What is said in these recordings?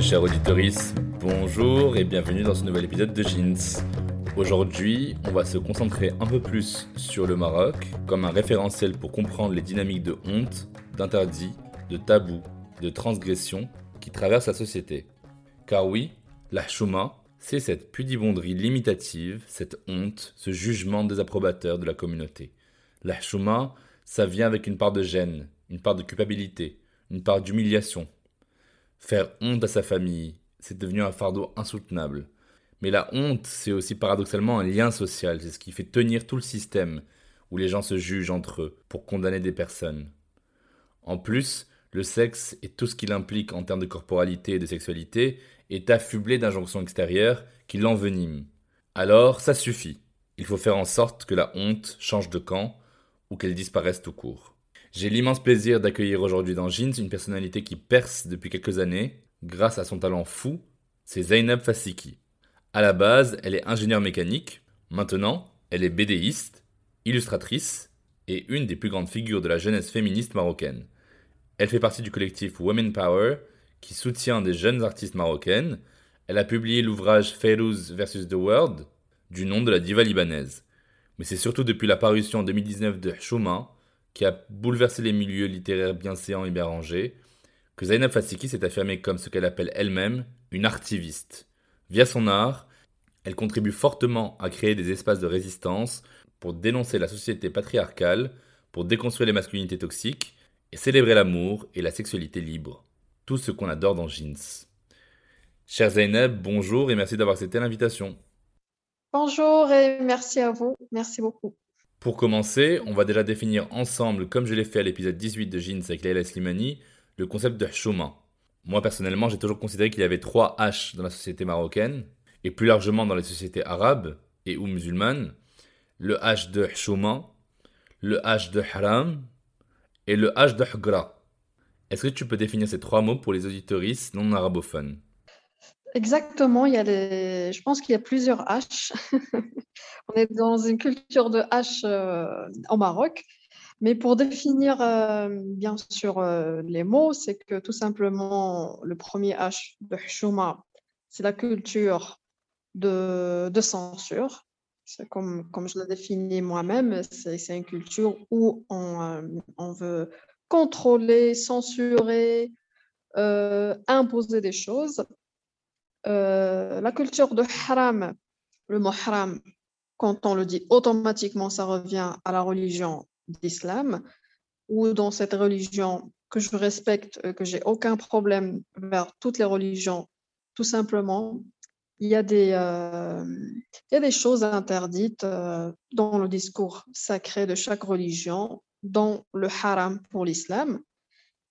Chers auditeurs, bonjour et bienvenue dans ce nouvel épisode de Jeans. Aujourd'hui, on va se concentrer un peu plus sur le Maroc comme un référentiel pour comprendre les dynamiques de honte, d'interdit, de tabou, de transgression qui traversent la société. Car oui, la chouma, c'est cette pudibonderie limitative, cette honte, ce jugement désapprobateur de la communauté. La chouma, ça vient avec une part de gêne, une part de culpabilité, une part d'humiliation, Faire honte à sa famille, c'est devenu un fardeau insoutenable. Mais la honte, c'est aussi paradoxalement un lien social, c'est ce qui fait tenir tout le système, où les gens se jugent entre eux pour condamner des personnes. En plus, le sexe et tout ce qu'il implique en termes de corporalité et de sexualité est affublé d'injonctions extérieures qui l'enveniment. Alors, ça suffit. Il faut faire en sorte que la honte change de camp ou qu'elle disparaisse tout court. J'ai l'immense plaisir d'accueillir aujourd'hui dans Jeans une personnalité qui perce depuis quelques années grâce à son talent fou, c'est Zainab Fassiki. À la base, elle est ingénieure mécanique, maintenant, elle est bédéiste, illustratrice et une des plus grandes figures de la jeunesse féministe marocaine. Elle fait partie du collectif Women Power qui soutient des jeunes artistes marocaines. Elle a publié l'ouvrage Fairouz vs. The World du nom de la diva libanaise. Mais c'est surtout depuis la parution en 2019 de Chouma qui a bouleversé les milieux littéraires bienséants et bien rangés, que Zainab Fassiki s'est affirmée comme ce qu'elle appelle elle-même une artiviste. Via son art, elle contribue fortement à créer des espaces de résistance pour dénoncer la société patriarcale, pour déconstruire les masculinités toxiques et célébrer l'amour et la sexualité libre. Tout ce qu'on adore dans Jeans. Cher Zainab, bonjour et merci d'avoir accepté l'invitation. Bonjour et merci à vous. Merci beaucoup. Pour commencer, on va déjà définir ensemble, comme je l'ai fait à l'épisode 18 de Jeans avec Leila Slimani, le concept de chouma. Moi personnellement, j'ai toujours considéré qu'il y avait trois H dans la société marocaine, et plus largement dans les sociétés arabes et ou musulmanes, le H de chouma, le H de haram et le H de hgra. Est-ce que tu peux définir ces trois mots pour les auditoristes non arabophones? Exactement, il y a les... je pense qu'il y a plusieurs H. On est dans une culture de H euh, au Maroc. Mais pour définir euh, bien sûr euh, les mots, c'est que tout simplement le premier H de Hchouma, c'est la culture de, de censure. C'est comme, comme je l'ai défini moi-même, c'est une culture où on, on veut contrôler, censurer, imposer des choses. Euh, la culture de haram, le mot haram, quand on le dit automatiquement, ça revient à la religion d'islam, ou dans cette religion que je respecte, euh, que j'ai aucun problème vers toutes les religions, tout simplement, il y a des, euh, choses interdites dans le discours sacré de chaque religion, dont le haram pour l'islam.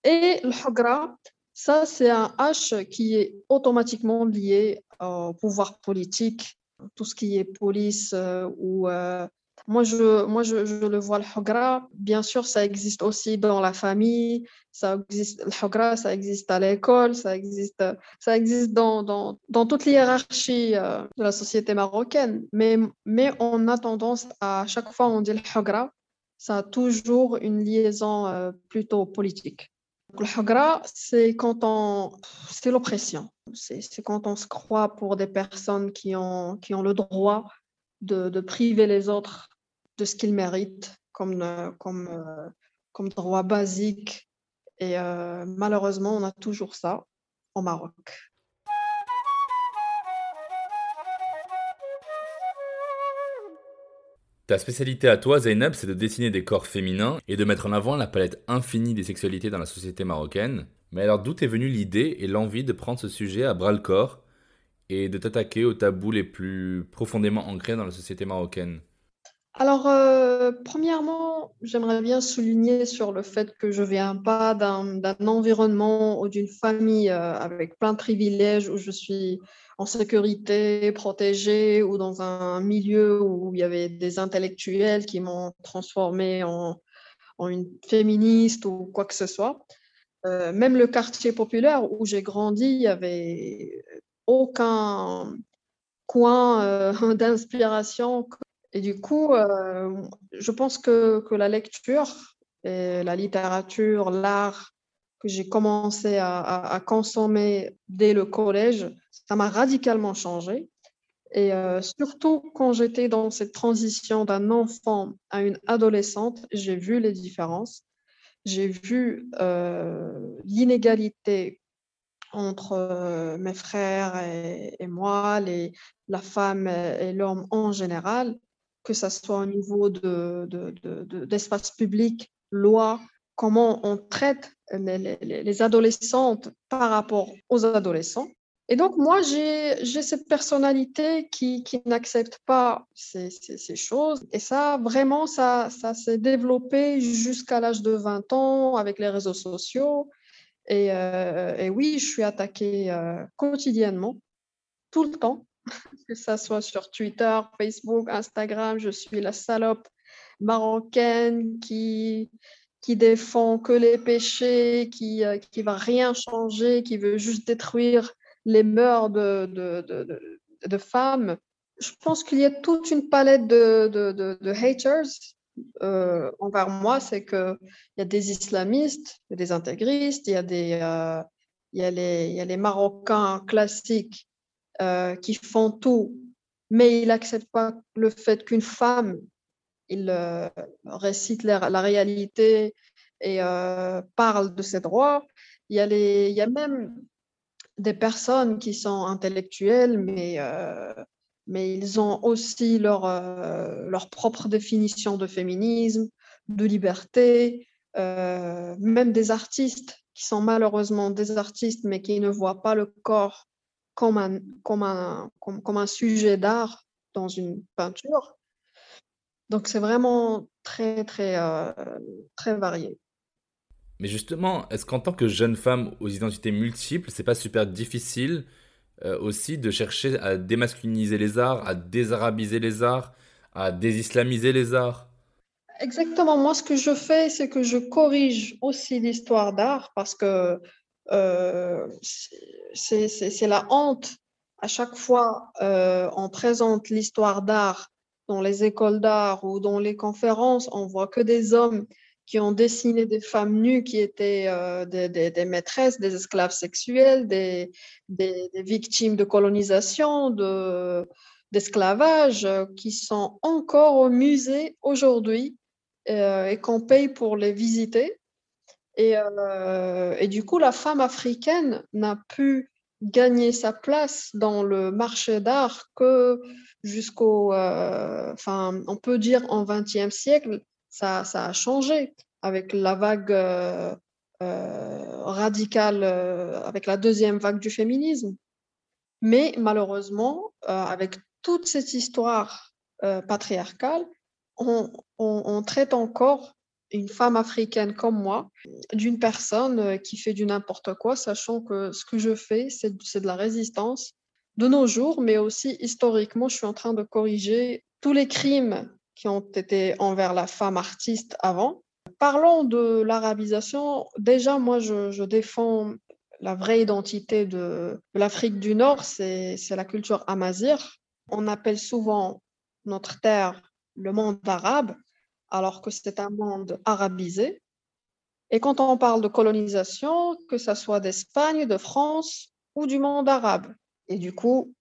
Et le hagra, ça, c'est un H qui est automatiquement lié au pouvoir politique, tout ce qui est police euh, ou. euh, moi, je, moi je, le vois, le hagra, bien sûr, ça existe aussi dans la famille, ça existe, le hagra, ça existe à l'école, ça existe, ça existe dans, dans, dans toute l'hiérarchie euh, de la société marocaine. Mais, mais on a tendance à, à chaque fois on dit le hagra, ça a toujours une liaison plutôt politique. Le c'est quand on, c'est l'oppression. C'est quand on se croit pour des personnes qui ont, qui ont le droit de, de priver les autres de ce qu'ils méritent comme, euh, comme, euh, comme droit basique. Et euh, malheureusement, on a toujours ça au Maroc. Ta spécialité à toi, Zainab, c'est de dessiner des corps féminins et de mettre en avant la palette infinie des sexualités dans la société marocaine. Mais alors d'où est venue l'idée et l'envie de prendre ce sujet à bras le corps et de t'attaquer aux tabous les plus profondément ancrés dans la société marocaine? Alors, euh, premièrement, j'aimerais bien souligner sur le fait que je viens pas d'un environnement ou d'une famille euh, avec plein de privilèges où je suis en sécurité, protégée ou dans un milieu où il y avait des intellectuels qui m'ont transformée en, une féministe ou quoi que ce soit. Euh, même le quartier populaire où j'ai grandi, il n'y avait aucun coin d'inspiration. Et du coup, euh, je pense que, que, la lecture, et la littérature, l'art que j'ai commencé à, consommer dès le collège, ça m'a radicalement changé. Et euh, surtout quand j'étais dans cette transition d'un enfant à une adolescente, j'ai vu les différences. J'ai vu euh, l'inégalité entre mes frères et, et moi, les, la femme et l'homme en général, que ce soit au niveau de, de, de, d'espace public, loi, comment on traite les, les, les adolescentes par rapport aux adolescents. Et donc, moi, j'ai cette personnalité qui, qui n'accepte pas ces, choses. Et ça, vraiment, ça, ça s'est développé jusqu'à l'âge de 20 ans avec les réseaux sociaux. Et, euh, oui, je suis attaquée euh, quotidiennement, tout le temps, que ça soit sur Twitter, Facebook, Instagram. Je suis la salope marocaine qui, qui défend que les péchés, qui ne euh, va rien changer, qui veut juste détruire les mœurs de, de, de, femmes. Je pense qu'il y a toute une palette de, haters euh, envers moi. C'est qu'il y a des islamistes, des intégristes, il y a, des, euh, y a, les, il y a les Marocains classiques euh, qui font tout, mais ils n'acceptent pas le fait qu'une femme, il euh, récite la, réalité et euh, parle de ses droits. Il y a, les, il y a même des personnes qui sont intellectuelles, mais, mais ils ont aussi leur, leur propre définition de féminisme, de liberté, même des artistes qui sont malheureusement des artistes, mais qui ne voient pas le corps comme un, comme un, comme, comme un sujet d'art dans une peinture. Donc c'est vraiment très, très, euh, très varié. Mais justement, est-ce qu'en tant que jeune femme aux identités multiples, c'est pas super difficile euh, aussi de chercher à démasculiniser les arts, à désarabiser les arts, à désislamiser les arts? Exactement. Moi, ce que je fais, c'est que je corrige aussi l'histoire d'art parce que c'est la honte. À chaque fois, euh, on présente l'histoire d'art dans les écoles d'art ou dans les conférences, on voit que des hommes qui ont dessiné des femmes nues qui étaient euh, des, maîtresses, des esclaves sexuels, des, victimes de colonisation, d'esclavage, de, qui sont encore au musée aujourd'hui euh, et qu'on paye pour les visiter. Et, euh, et, du coup, la femme africaine n'a pu gagner sa place dans le marché d'art que jusqu'au, euh, enfin, on peut dire en 20e siècle, ça, a changé avec la vague euh, euh, radicale, euh, avec la deuxième vague du féminisme. Mais malheureusement, euh, avec toute cette histoire euh, patriarcale, on, traite encore une femme africaine comme moi d'une personne qui fait du n'importe quoi, sachant que ce que je fais, c'est de la résistance de nos jours, mais aussi historiquement, je suis en train de corriger tous les crimes qui ont été envers la femme artiste avant. Parlons de l'arabisation. Déjà, moi, je, je, défends la vraie identité de, de l'Afrique du Nord, c'est la culture amazir. On appelle souvent notre terre le monde arabe, alors que c'est un monde arabisé. Et quand on parle de colonisation, que ça soit d'Espagne, de France ou du monde arabe. Et du coup,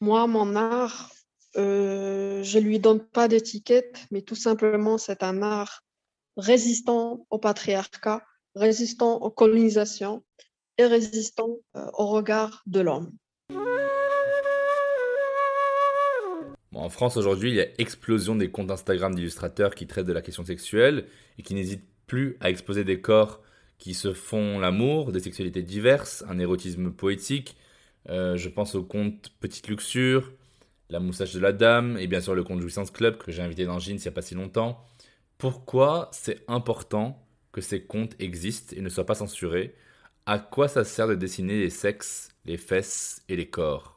moi, mon art, euh, je ne lui donne pas d'étiquette, mais tout simplement, c'est un art résistant au patriarcat, résistant aux colonisations et résistant euh, au regard de l'homme. En France aujourd'hui, il y a explosion des comptes Instagram d'illustrateurs qui traitent de la question sexuelle et qui n'hésitent plus à exposer des corps qui se font l'amour, des sexualités diverses, un érotisme poétique. Euh, je pense au compte Petite Luxure, La moustache de la dame et bien sûr le compte Jouissance Club que j'ai invité dans Jeans il n'y a pas si longtemps. Pourquoi c'est important que ces comptes existent et ne soient pas censurés? À quoi ça sert de dessiner les sexes, les fesses et les corps?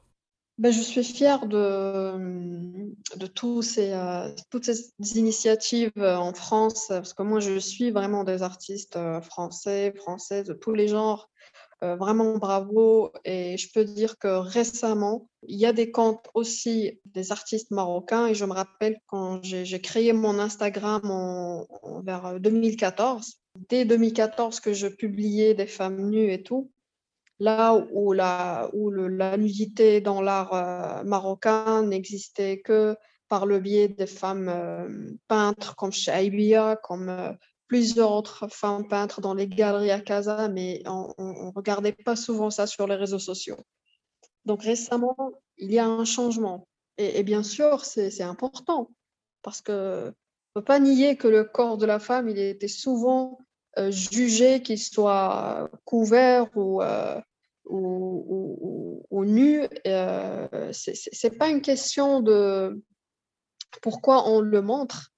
Ben, je suis fière de, euh, toutes ces initiatives euh, en France, parce que moi, je suis vraiment des artistes euh, français, françaises, de tous les genres. vraiment bravo. Et je peux dire que récemment, il y a des comptes aussi des artistes marocains. Et je me rappelle quand j'ai créé mon Instagram en, vers 2014, dès 2014 que je publiais des femmes nues et tout, là où la, où la nudité dans l'art euh, marocain n'existait que par le biais des femmes euh, peintres comme Shaibia, comme euh, plusieurs autres femmes peintres dans les galeries à Casa, mais on ne regardait pas souvent ça sur les réseaux sociaux. Donc récemment, il y a un changement. Et, bien sûr, c'est important, parce qu'on ne peut pas nier que le corps de la femme, il était souvent jugé qu'il soit couvert ou, ou, nu, euh, ce n'est pas une question de pourquoi on le montre,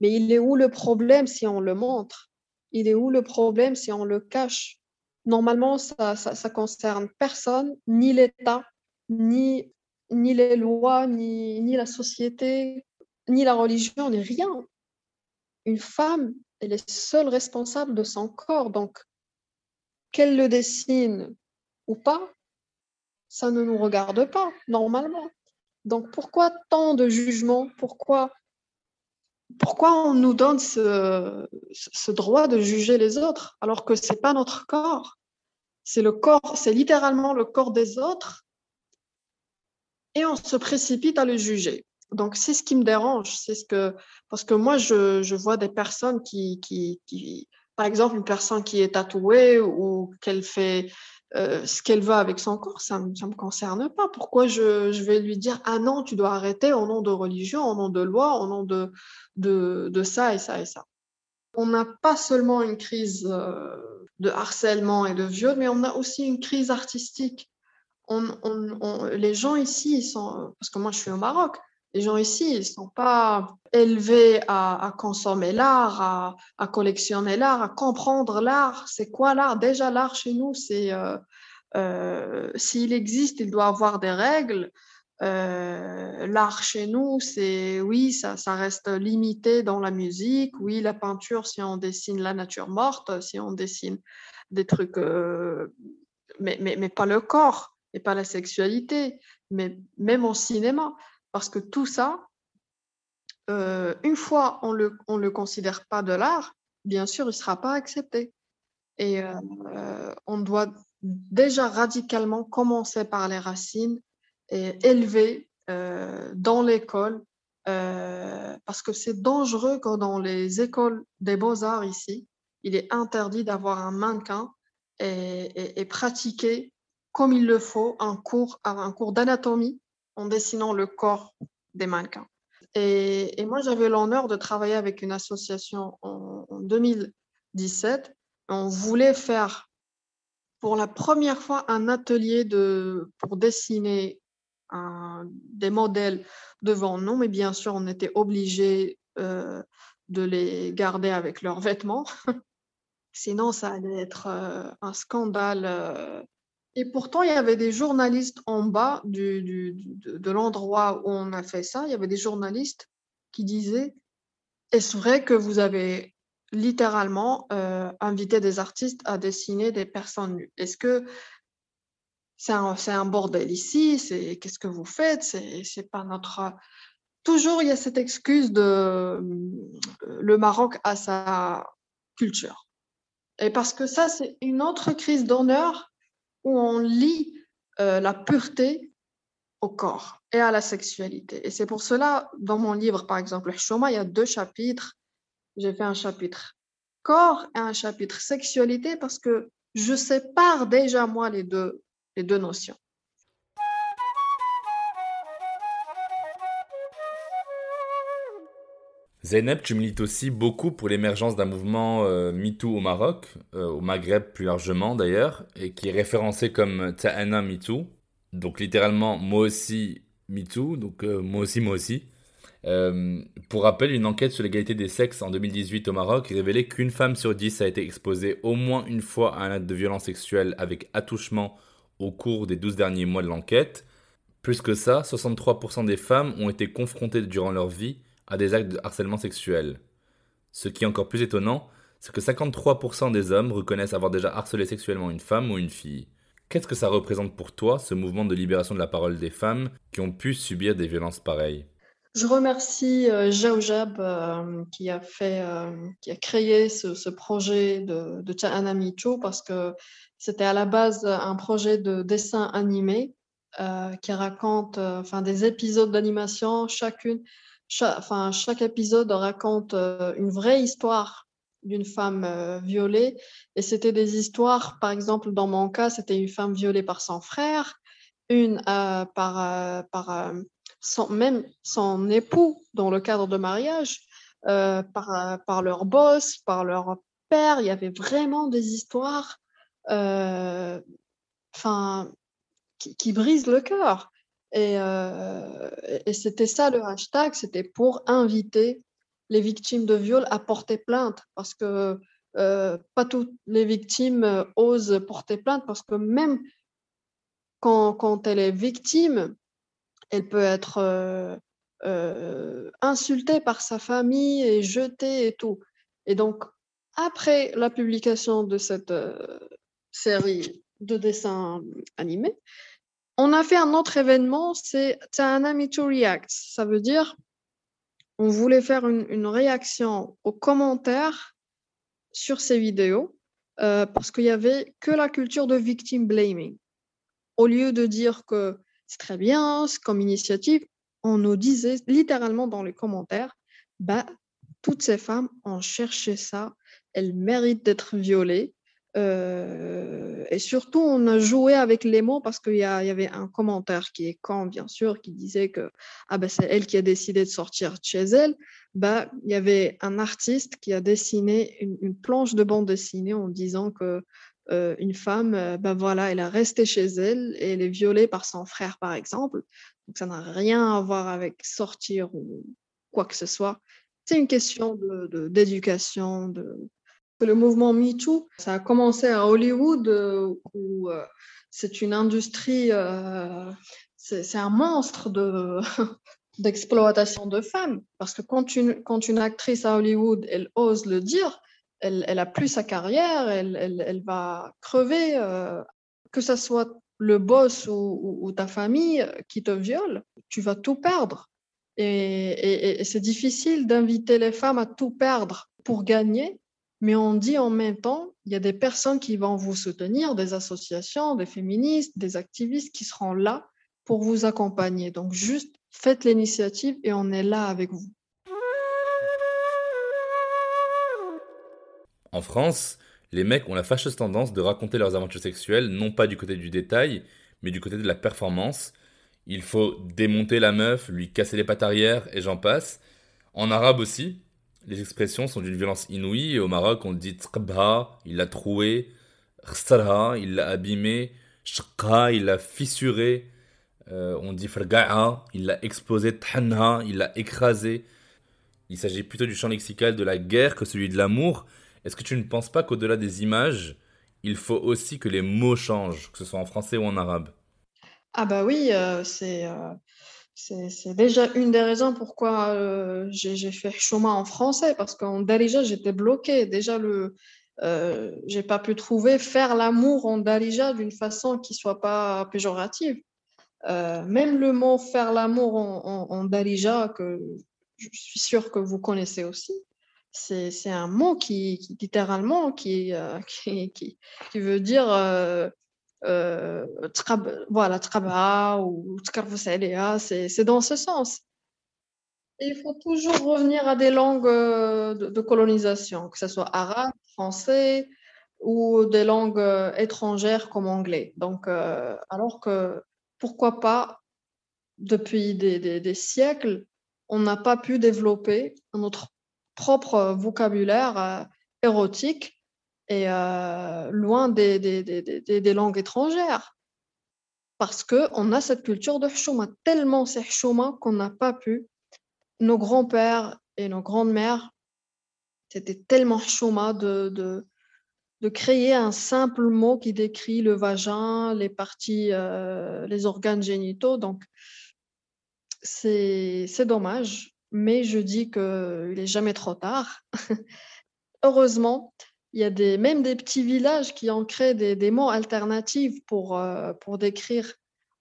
mais il est où le problème si on le montre? Il est où le problème si on le cache? Normalement, ça, ça, concerne personne, ni l'État, ni, ni les lois, ni, ni la société, ni la religion, ni rien. Une femme, elle est seule responsable de son corps, donc qu'elle le dessine, ou pas, ça ne nous regarde pas normalement. Donc pourquoi tant de jugements? Pourquoi pourquoi on nous donne ce, droit de juger les autres alors que c'est pas notre corps? C'est le corps, c'est littéralement le corps des autres et on se précipite à le juger. Donc c'est ce qui me dérange, c'est ce que parce que moi je, vois des personnes qui, par exemple une personne qui est tatouée ou qu'elle fait euh, ce qu'elle veut avec son corps, ça ne me concerne pas. Pourquoi je, vais lui dire Ah non, tu dois arrêter au nom de religion, au nom de loi, au nom de, de, ça et ça et ça On n'a pas seulement une crise euh, de harcèlement et de viol, mais on a aussi une crise artistique. les gens ici, sont, parce que moi je suis au Maroc, les gens ici, ils ne sont pas élevés à, consommer l'art, à, collectionner l'art, à comprendre l'art. C'est quoi l'art? Déjà, l'art chez nous, c'est euh, euh, s'il existe, il doit avoir des règles. Euh, l'art chez nous, c'est oui, ça, reste limité dans la musique. Oui, la peinture, si on dessine la nature morte, si on dessine des trucs, mais, mais, mais pas le corps et pas la sexualité, mais même au cinéma. Parce que tout ça, euh, une fois on le, le considère pas de l'art, bien sûr, il sera pas accepté. Et euh, on doit déjà radicalement commencer par les racines et élever euh, dans l'école, parce que c'est dangereux quand dans les écoles des beaux-arts ici, il est interdit d'avoir un mannequin et, et, pratiquer comme il le faut un cours, un cours d'anatomie en dessinant le corps des mannequins. Et, moi, j'avais l'honneur de travailler avec une association en, 2017. On voulait faire pour la première fois un atelier de, pour dessiner des modèles devant nous, mais bien sûr, on était obligé euh, de les garder avec leurs vêtements. Sinon, ça allait être euh, un scandale euh, et pourtant, il y avait des journalistes en bas de, l'endroit où on a fait ça. Il y avait des journalistes qui disaient Est-ce vrai que vous avez littéralement euh, invité des artistes à dessiner des personnes nues? Est-ce que c'est un, bordel ici? Qu'est-ce que vous faites? C'est pas notre. Toujours, il y a cette excuse de le Maroc a sa culture. Et parce que ça, c'est une autre crise d'honneur où on lie euh, la pureté au corps et à la sexualité. Et c'est pour cela, dans mon livre, par exemple, le Shoma, il y a deux chapitres. J'ai fait un chapitre corps et un chapitre sexualité parce que je sépare déjà, moi, les deux, les deux notions. Zeynep, tu milites aussi beaucoup pour l'émergence d'un mouvement euh, MeToo au Maroc, euh, au Maghreb plus largement d'ailleurs, et qui est référencé comme Ta'ana MeToo, donc littéralement moi aussi MeToo, donc euh, moi aussi moi aussi. pour rappel, une enquête sur l'égalité des sexes en 2018 au Maroc révélait qu'une femme sur dix a été exposée au moins une fois à un acte de violence sexuelle avec attouchement au cours des 12 derniers mois de l'enquête. Plus que ça, 63% des femmes ont été confrontées durant leur vie à des actes de harcèlement sexuel. Ce qui est encore plus étonnant, c'est que 53% des hommes reconnaissent avoir déjà harcelé sexuellement une femme ou une fille. Qu'est-ce que ça représente pour toi, ce mouvement de libération de la parole des femmes qui ont pu subir des violences pareilles? Je remercie euh, euh, qui, a fait, euh, qui a créé ce, projet de, de Chahana Micho parce que c'était à la base un projet de dessin animé qui raconte enfin, des épisodes d'animation, chacune chaque, épisode raconte euh, une vraie histoire d'une femme euh, violée. Et c'était des histoires, par exemple, dans mon cas, c'était une femme violée par son frère, une euh, par, par son, même son époux dans le cadre de mariage, par, par leur boss, par leur père. Il y avait vraiment des histoires qui brisent le cœur. Euh, et, c'était ça le hashtag, c'était pour inviter les victimes de viol à porter plainte parce que euh, pas toutes les victimes euh, osent porter plainte parce que même quand, quand elle est victime, elle peut être insultée par sa famille et jetée et tout. Et donc, après la publication de cette série de dessins animés, on a fait un autre événement, c'est un Me to React. Ça veut dire, on voulait faire une, réaction aux commentaires sur ces vidéos euh, parce qu'il n'y avait que la culture de victim blaming. Au lieu de dire que c'est très bien, c'est comme initiative, on nous disait littéralement dans les commentaires, bah, toutes ces femmes ont cherché ça, elles méritent d'être violées, euh, et surtout, on a joué avec les mots parce qu'il y, avait un commentaire qui est quand, bien sûr, qui disait que ah ben, c'est elle qui a décidé de sortir de chez elle. Bah, il y avait un artiste qui a dessiné une, planche de bande dessinée en disant que euh, une femme, ben voilà, elle a resté chez elle et elle est violée par son frère, par exemple. Donc ça n'a rien à voir avec sortir ou quoi que ce soit. C'est une question d'éducation, de, le mouvement MeToo, ça a commencé à Hollywood euh, où euh, c'est une industrie, euh, c'est un monstre de, d'exploitation de femmes. Parce que quand une, quand une actrice à Hollywood, elle ose le dire, elle, elle a plus sa carrière, elle, elle, elle va crever, que ce soit le boss ou, ta famille qui te viole, tu vas tout perdre. et c'est difficile d'inviter les femmes à tout perdre pour gagner mais on dit en même temps, il y a des personnes qui vont vous soutenir, des associations, des féministes, des activistes qui seront là pour vous accompagner. Donc juste faites l'initiative et on est là avec vous. En France, les mecs ont la fâcheuse tendance de raconter leurs aventures sexuelles non pas du côté du détail, mais du côté de la performance. Il faut démonter la meuf, lui casser les pattes arrière et j'en passe. En arabe aussi, les expressions sont d'une violence inouïe. au Maroc, on dit tqabha, il l'a troué, khsarha, il l'a abîmé, shqa, il l'a fissuré. Euh, on dit farga'a, il l'a explosé, thanha, il l'a écrasé. Il s'agit plutôt du champ lexical de la guerre que celui de l'amour. Est-ce que tu ne penses pas qu'au-delà des images, il faut aussi que les mots changent, que ce soit en français ou en arabe? Ah bah oui, euh, c'est... Euh, c'est déjà une des raisons pourquoi euh, j'ai fait chemin en français, parce qu'en Dalija, j'étais bloquée. Déjà, le, euh, j'ai pas pu trouver faire l'amour en Dalija d'une façon qui soit pas péjorative. Euh, même le mot faire l'amour en, en, Dalija, que je suis sûre que vous connaissez aussi, c'est un mot qui, littéralement, qui, qui, qui, veut dire voilà, traba ou c'est dans ce sens. il faut toujours revenir à des langues de, colonisation, que ce soit arabe, français ou des langues étrangères comme anglais. Donc, alors que pourquoi pas, depuis des, des siècles, on n'a pas pu développer notre propre vocabulaire érotique et loin des, langues étrangères. Parce qu'on a cette culture de chouma, tellement c'est chouma qu'on n'a pas pu. Nos grands-pères et nos grandes-mères, c'était tellement chouma de, créer un simple mot qui décrit le vagin, les parties, les organes génitaux. Donc, c'est dommage, mais je dis qu'il n'est jamais trop tard. Heureusement, il y a des, même des petits villages qui ont créé des, mots alternatifs pour, euh, pour décrire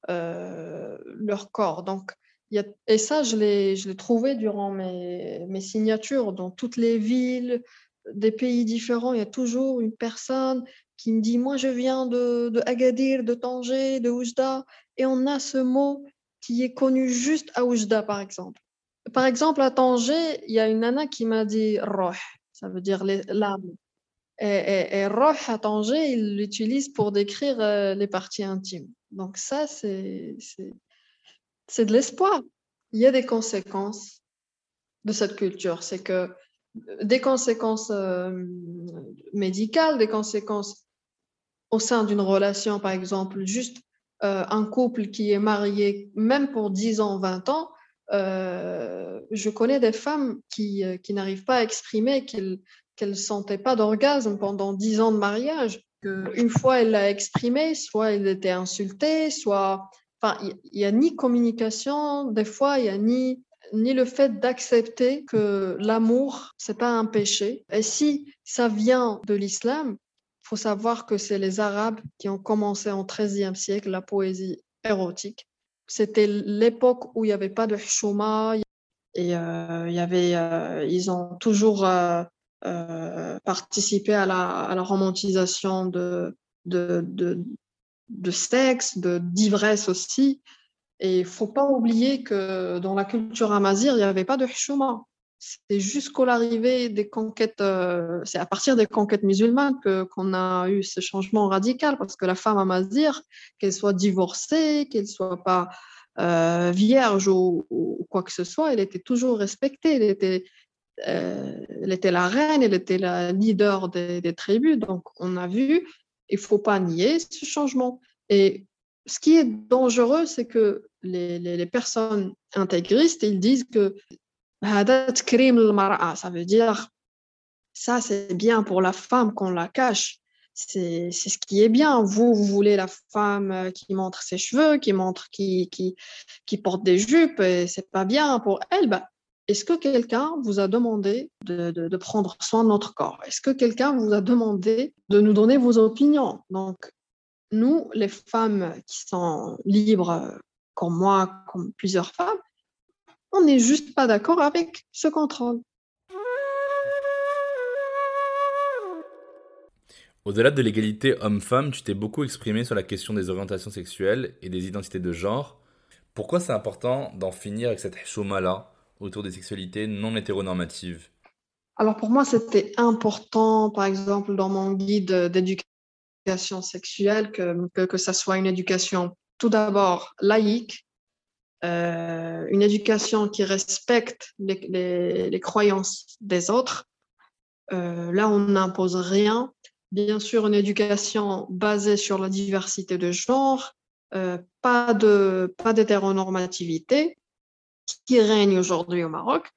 euh, leur corps. Donc, il y a, et ça, je l'ai trouvé durant mes, mes, signatures dans toutes les villes, des pays différents. Il y a toujours une personne qui me dit Moi, je viens de, de Agadir, de Tanger, de Oujda. Et on a ce mot qui est connu juste à Oujda, par exemple. Par exemple, à Tanger, il y a une nana qui m'a dit Roh, ça veut dire l'âme. Et, et, et Roh à Tanger, il l'utilise pour décrire euh, les parties intimes. Donc ça, c'est de l'espoir. Il y a des conséquences de cette culture. C'est que euh, des conséquences euh, médicales, des conséquences au sein d'une relation, par exemple, juste un couple qui est marié, même pour 10 ans, 20 ans, je connais des femmes qui, qui n'arrivent pas à exprimer qu'elles qu'elle ne sentait pas d'orgasme pendant dix ans de mariage. Une fois elle l'a exprimé, soit elle était insultée, soit. Enfin, il n'y a ni communication, des fois, il n'y a ni, ni le fait d'accepter que l'amour, c'est pas un péché. Et si ça vient de l'islam, il faut savoir que c'est les Arabes qui ont commencé en XIIIe siècle la poésie érotique. C'était l'époque où il n'y avait pas de chouma et euh, il y avait, euh, ils ont toujours euh, participer à la, romantisation de, de, de, de sexe, d'ivresse aussi. Et il faut pas oublier que dans la culture amazir, il n'y avait pas de chouma. C'est jusqu'à l'arrivée des conquêtes, euh, c'est à partir des conquêtes musulmanes qu'on a eu ce changement radical, parce que la femme amazir, qu'elle soit divorcée, qu'elle soit pas euh, vierge ou, ou, quoi que ce soit, elle était toujours respectée, elle était, euh, elle était la reine, elle était la leader des, tribus. Donc, on a vu, il faut pas nier ce changement. Et ce qui est dangereux, c'est que les, personnes intégristes, ils disent que ça veut dire ça, c'est bien pour la femme qu'on la cache. C'est ce qui est bien. Vous, vous voulez la femme qui montre ses cheveux, qui montre, qui, qui, qui porte des jupes, et c'est pas bien pour elle. Bah, est-ce que quelqu'un vous a demandé de, prendre soin de notre corps? Est-ce que quelqu'un vous a demandé de nous donner vos opinions? Donc, nous, les femmes qui sont libres, comme moi, comme plusieurs femmes, on n'est juste pas d'accord avec ce contrôle. Au-delà de l'égalité homme-femme, tu t'es beaucoup exprimé sur la question des orientations sexuelles et des identités de genre. Pourquoi c'est important d'en finir avec cette chouma-là autour des sexualités non hétéronormatives Alors pour moi, c'était important, par exemple, dans mon guide d'éducation sexuelle, que, que, ça soit une éducation tout d'abord laïque, euh, une éducation qui respecte les croyances des autres. Euh, là, on n'impose rien. Bien sûr, une éducation basée sur la diversité de genre, euh, pas de pas d'hétéronormativité, qui règne aujourd'hui au Maroc,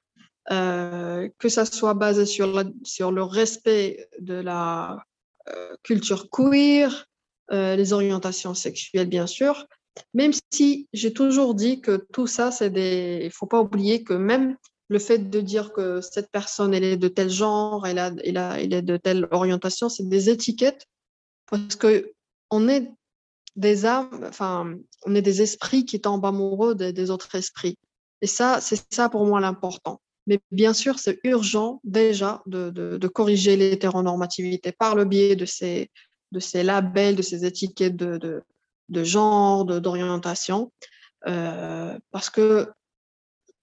euh, que ça soit basé sur, sur le respect de la euh, culture queer, euh, les orientations sexuelles, bien sûr, même si j'ai toujours dit que tout ça, c'est des. Il faut pas oublier que même le fait de dire que cette personne, elle est de tel genre, elle, a, elle, a, elle est de telle orientation, c'est des étiquettes, parce que on est des âmes, enfin, on est des esprits qui tombent amoureux des autres esprits. Et ça, c'est ça pour moi l'important. Mais bien sûr, c'est urgent déjà de, corriger l'hétéronormativité par le biais de ces, de labels, de ces étiquettes de, de genre, d'orientation. Euh, parce que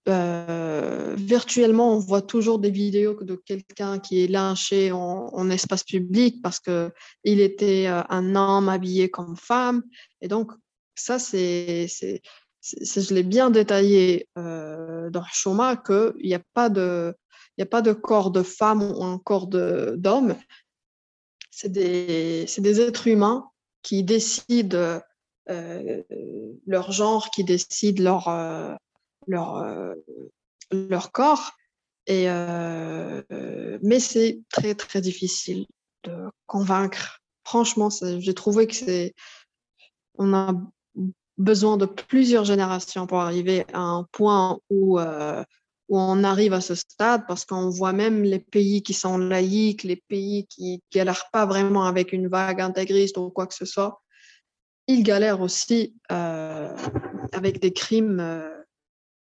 euh, virtuellement, on voit toujours des vidéos de quelqu'un qui est lynché en, espace public parce qu'il était euh, un homme habillé comme femme. Et donc, ça, c'est, je l'ai bien détaillé euh, dans Shoma qu'il n'y a, pas de, a pas de corps de femme ou un corps d'homme. C'est des, êtres humains qui décident leur genre, qui décident leur euh, leur corps. Euh, mais c'est très, très difficile de convaincre. Franchement, j'ai trouvé que c'est. On a besoin de plusieurs générations pour arriver à un point où, euh, où on arrive à ce stade, parce qu'on voit même les pays qui sont laïques, les pays qui galèrent pas vraiment avec une vague intégriste ou quoi que ce soit, ils galèrent aussi avec des crimes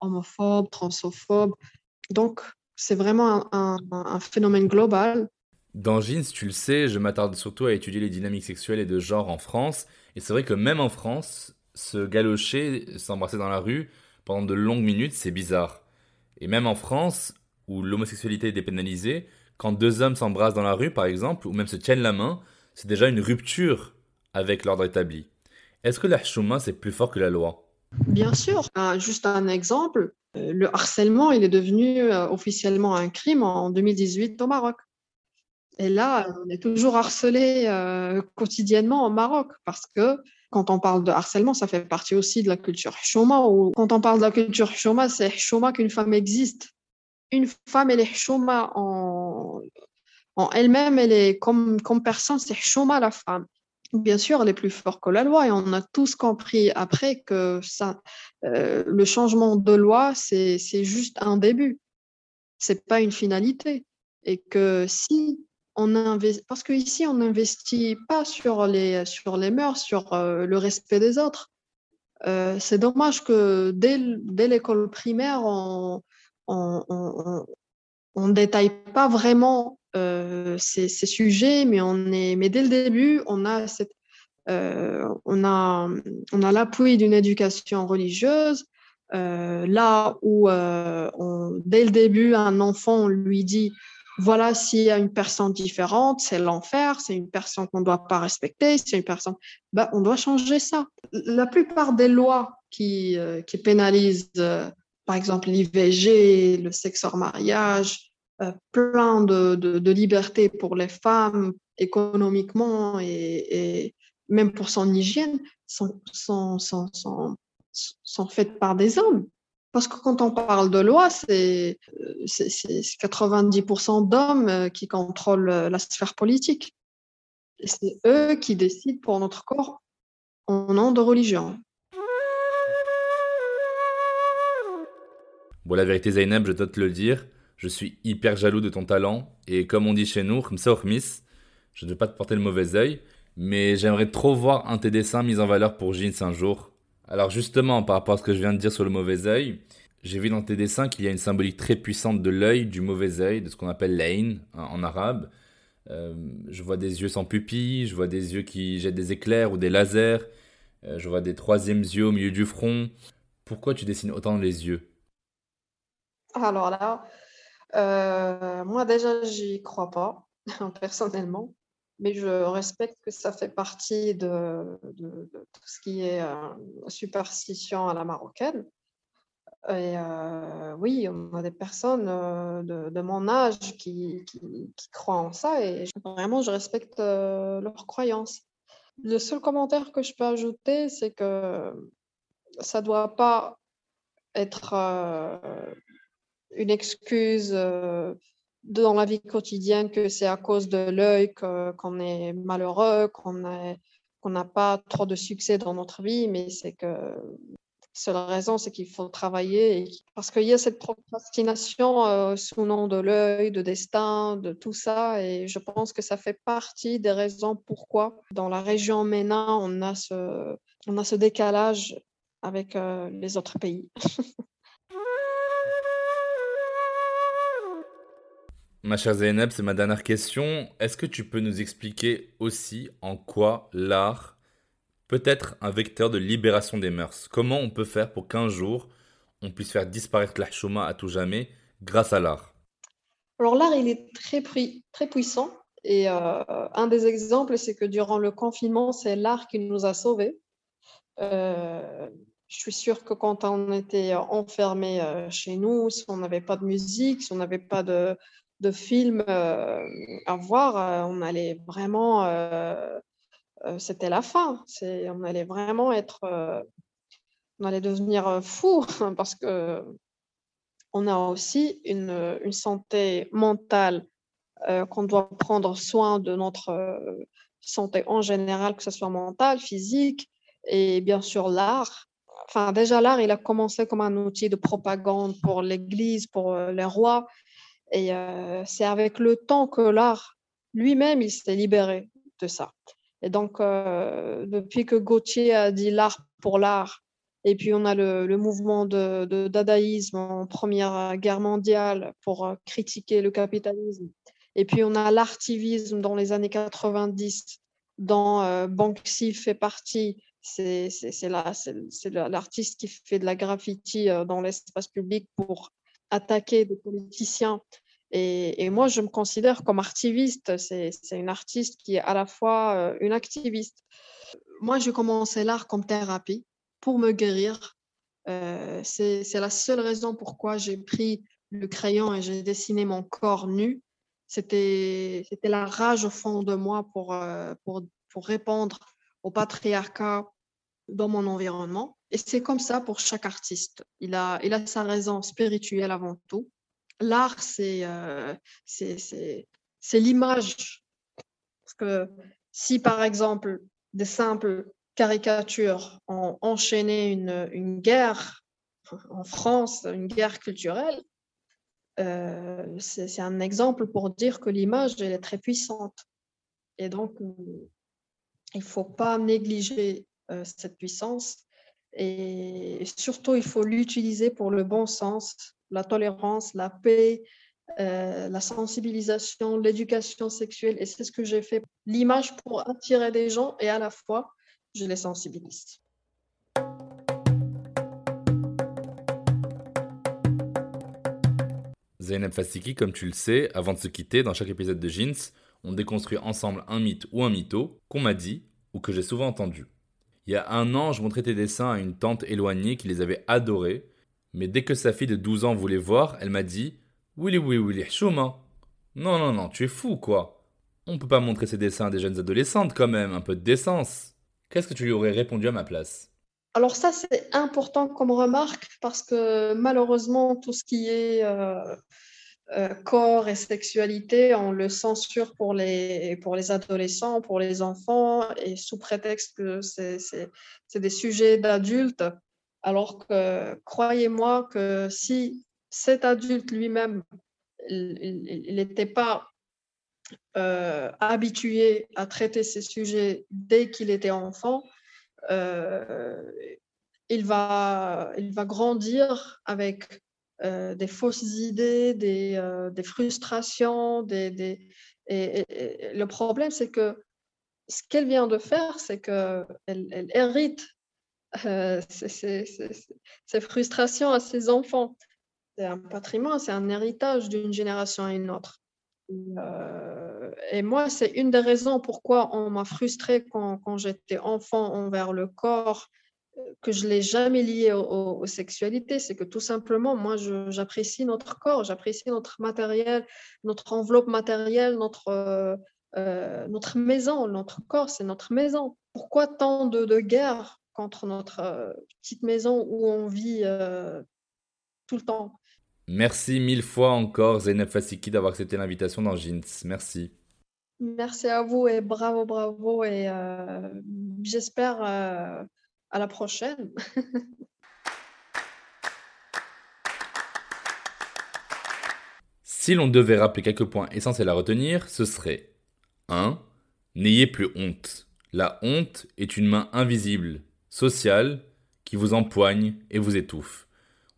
homophobes, transophobes. Donc, c'est vraiment un, phénomène global. Dans Jeans, tu le sais, je m'attarde surtout à étudier les dynamiques sexuelles et de genre en France. Et c'est vrai que même en France, se galocher, s'embrasser dans la rue pendant de longues minutes, c'est bizarre. Et même en France, où l'homosexualité est dépénalisée, quand deux hommes s'embrassent dans la rue, par exemple, ou même se tiennent la main, c'est déjà une rupture avec l'ordre établi. Est-ce que la chouma, c'est plus fort que la loi? Bien sûr. juste un exemple, euh, le harcèlement, il est devenu euh, officiellement un crime en 2018 au Maroc. Et là, on est toujours harcelé euh, quotidiennement au Maroc parce que quand on parle de harcèlement, ça fait partie aussi de la culture chouma. Ou quand on parle de la culture chouma, c'est chouma qu'une femme existe. Une femme, elle est chouma en, elle-même, elle est comme, comme personne, c'est chouma la femme bien sûr, elle est plus forte que la loi et on a tous compris après que ça, euh, le changement de loi, c'est juste un début, c'est pas une finalité. Et que si on parce qu'ici, on n'investit pas sur les, sur les mœurs, sur euh, le respect des autres. Euh, c'est dommage que dès, dès l'école primaire, on ne détaille pas vraiment euh, ces, sujets, mais, on est, mais dès le début, on a, cette, on a, on a l'appui d'une éducation religieuse. Là où dès le début, un enfant, lui dit voilà, s'il y a une personne différente, c'est l'enfer, c'est une personne qu'on ne doit pas respecter, c'est une personne. Bah, on doit changer ça. La plupart des lois qui, qui pénalisent, par exemple, l'IVG, le sexe hors mariage, euh, plein de, de, liberté pour les femmes économiquement et, même pour son hygiène sont, sont, sont, sont, faites par des hommes. Parce que quand on parle de loi, c'est 90% d'hommes euh, qui contrôlent euh, la sphère politique. C'est eux qui décident pour notre corps en nom de religion. Bon, la vérité, Zainab, je dois te le dire, je suis hyper jaloux de ton talent et comme on dit chez nous, je ne veux pas te porter le mauvais œil, mais j'aimerais trop voir un de tes dessins mis en valeur pour Jeans un jour. Alors justement, par rapport à ce que je viens de dire sur le mauvais œil, j'ai vu dans tes dessins qu'il y a une symbolique très puissante de l'œil, du mauvais œil, de ce qu'on appelle l'ain en arabe. Euh, je vois des yeux sans pupilles, je vois des yeux qui jettent des éclairs ou des lasers, euh, je vois des troisièmes yeux au milieu du front. Pourquoi tu dessines autant les yeux? Alors là, euh, moi, déjà, j'y crois pas, personnellement, mais je respecte que ça fait partie de, tout ce qui est euh, superstition à la marocaine. Et euh, oui, on a des personnes de, mon âge qui, qui, croient en ça et vraiment, je respecte leurs croyances. Le seul commentaire que je peux ajouter, c'est que ça ne doit pas être une excuse euh, dans la vie quotidienne que c'est à cause de l'œil qu'on est malheureux, qu'on n'a pas trop de succès dans notre vie, mais c'est que la seule raison, c'est qu'il faut travailler parce qu'il y a cette procrastination euh, sous le nom de l'œil, de destin, de tout ça. Et je pense que ça fait partie des raisons pourquoi dans la région MENA, on a ce, on a ce décalage avec euh, les autres pays. Ma chère Zeynep, c'est ma dernière question. Est-ce que tu peux nous expliquer aussi en quoi l'art peut être un vecteur de libération des mœurs? Comment on peut faire pour qu'un jour on puisse faire disparaître la à tout jamais grâce à l'art? Alors l'art, il est très, très puissant. Et euh, un des exemples, c'est que durant le confinement, c'est l'art qui nous a sauvés. Euh, je suis sûre que quand on était enfermé euh, chez nous, si on n'avait pas de musique, si on n'avait pas de, de film à voir, on allait vraiment, c'était la fin. On allait vraiment être, on allait devenir fou parce que on a aussi une santé mentale qu'on doit prendre soin de notre santé en général, que ce soit mentale, physique, et bien sûr l'art. Enfin, déjà, l'art, il a commencé comme un outil de propagande pour l'Église, pour les rois. Et c'est avec le temps que l'art lui-même, il s'est libéré de ça. Et donc, depuis que Gauthier a dit l'art pour l'art, et puis on a le, mouvement de, de, dadaïsme en Première Guerre mondiale pour critiquer le capitalisme, et puis on a l'artivisme dans les années 90, dont Banksy fait partie, c'est l'artiste qui fait de la graffiti dans l'espace public pour attaquer des politiciens. Et, moi, je me considère comme artiviste. C'est une artiste qui est à la fois euh, une activiste. Moi, j'ai commencé l'art comme thérapie pour me guérir. Euh, c'est la seule raison pourquoi j'ai pris le crayon et j'ai dessiné mon corps nu. C'était la rage au fond de moi pour, euh, pour, pour répondre au patriarcat dans mon environnement. Et c'est comme ça pour chaque artiste. Il a, il a sa raison spirituelle avant tout. L'art, c'est euh, l'image. Parce que si, par exemple, des simples caricatures ont enchaîné une, une guerre en France, une guerre culturelle, euh, c'est un exemple pour dire que l'image, elle est très puissante. Et donc, il ne faut pas négliger cette puissance et surtout, il faut l'utiliser pour le bon sens, la tolérance, la paix, euh, la sensibilisation, l'éducation sexuelle. Et c'est ce que j'ai fait. L'image pour attirer des gens et à la fois, je les sensibilise. Zainab Fassiki, comme tu le sais, avant de se quitter, dans chaque épisode de Jeans, on déconstruit ensemble un mythe ou un mytho qu'on m'a dit ou que j'ai souvent entendu. Il y a un an, je montrais tes dessins à une tante éloignée qui les avait adorés, mais dès que sa fille de 12 ans voulait voir, elle m'a dit Willy, Willy, Willy, chouma. Non, non, non, tu es fou, quoi. On peut pas montrer ces dessins à des jeunes adolescentes, quand même, un peu de décence. Qu'est-ce que tu lui aurais répondu à ma place? Alors ça, c'est important comme remarque parce que malheureusement, tout ce qui est euh, euh, corps et sexualité, on le censure pour les, pour les adolescents, pour les enfants, et sous prétexte que c'est des sujets d'adultes, alors que croyez-moi que si cet adulte lui-même, n'était pas euh, habitué à traiter ces sujets dès qu'il était enfant, euh, il, va, il va grandir avec euh, des fausses idées, des, euh, frustrations. Et, le problème, c'est que ce qu'elle vient de faire, c'est qu'elle elle hérite euh, ces, frustrations à ses enfants. C'est un patrimoine, c'est un héritage d'une génération à une autre. et moi, c'est une des raisons pourquoi on m'a frustrée quand j'étais enfant envers le corps que je l'ai jamais lié aux, sexualités, c'est que tout simplement, moi, j'apprécie notre corps, j'apprécie notre matériel, notre enveloppe matérielle, notre, euh, euh, notre maison, notre corps, c'est notre maison. Pourquoi tant de, de guerre contre notre euh, petite maison où on vit tout le temps? Merci mille fois encore, Zeynep Fassiki, d'avoir accepté l'invitation dans Jeans. Merci. Merci à vous et bravo, bravo. Et j'espère à la prochaine. si l'on devait rappeler quelques points essentiels à retenir, ce serait 1. N'ayez plus honte. La honte est une main invisible, sociale, qui vous empoigne et vous étouffe.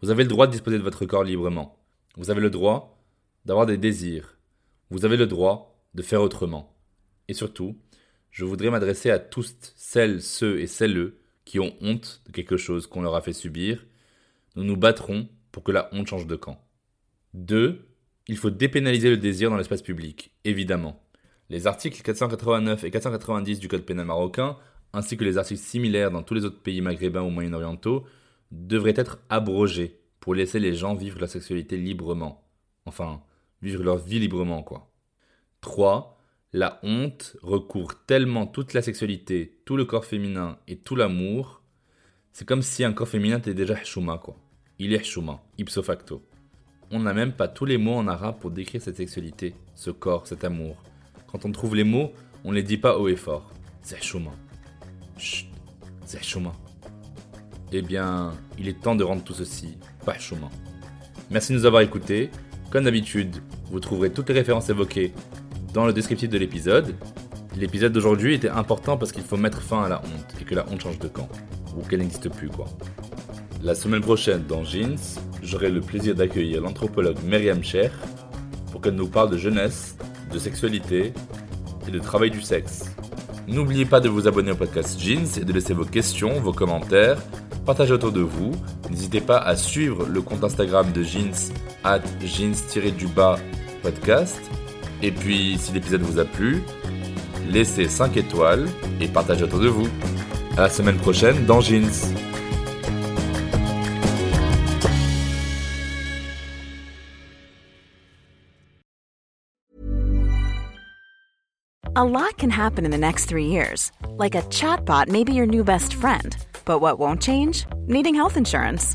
Vous avez le droit de disposer de votre corps librement. Vous avez le droit d'avoir des désirs. Vous avez le droit de faire autrement. Et surtout, je voudrais m'adresser à tous celles, ceux et celles qui ont honte de quelque chose qu'on leur a fait subir. Nous nous battrons pour que la honte change de camp. 2. Il faut dépénaliser le désir dans l'espace public, évidemment. Les articles 489 et 490 du Code pénal marocain, ainsi que les articles similaires dans tous les autres pays maghrébins ou moyen-orientaux, devraient être abrogés pour laisser les gens vivre leur sexualité librement. Enfin, vivre leur vie librement, quoi. 3. La honte recouvre tellement toute la sexualité, tout le corps féminin et tout l'amour. C'est comme si un corps féminin était déjà hchouma, quoi. Il est hchouma, ipso facto. On n'a même pas tous les mots en arabe pour décrire cette sexualité, ce corps, cet amour. Quand on trouve les mots, on les dit pas haut et fort. C'est chouma. Chut, c'est chouma. Eh bien, il est temps de rendre tout ceci pas chouma. Merci de nous avoir écoutés. Comme d'habitude, vous trouverez toutes les références évoquées dans le descriptif de l'épisode. L'épisode d'aujourd'hui était important parce qu'il faut mettre fin à la honte et que la honte change de camp. Ou qu'elle n'existe plus, quoi. La semaine prochaine, dans Jeans, j'aurai le plaisir d'accueillir l'anthropologue Myriam Cher pour qu'elle nous parle de jeunesse, de sexualité et de travail du sexe. N'oubliez pas de vous abonner au podcast Jeans et de laisser vos questions, vos commentaires, partager autour de vous. N'hésitez pas à suivre le compte Instagram de Jeans, at jeans-du-bas podcast. Et puis, si l'épisode vous a plu, laissez 5 étoiles et partagez autour de vous. À la semaine prochaine dans Jeans. A lot can happen in the next three years. Like a chatbot may be your new best friend. But what won't change? Needing health insurance.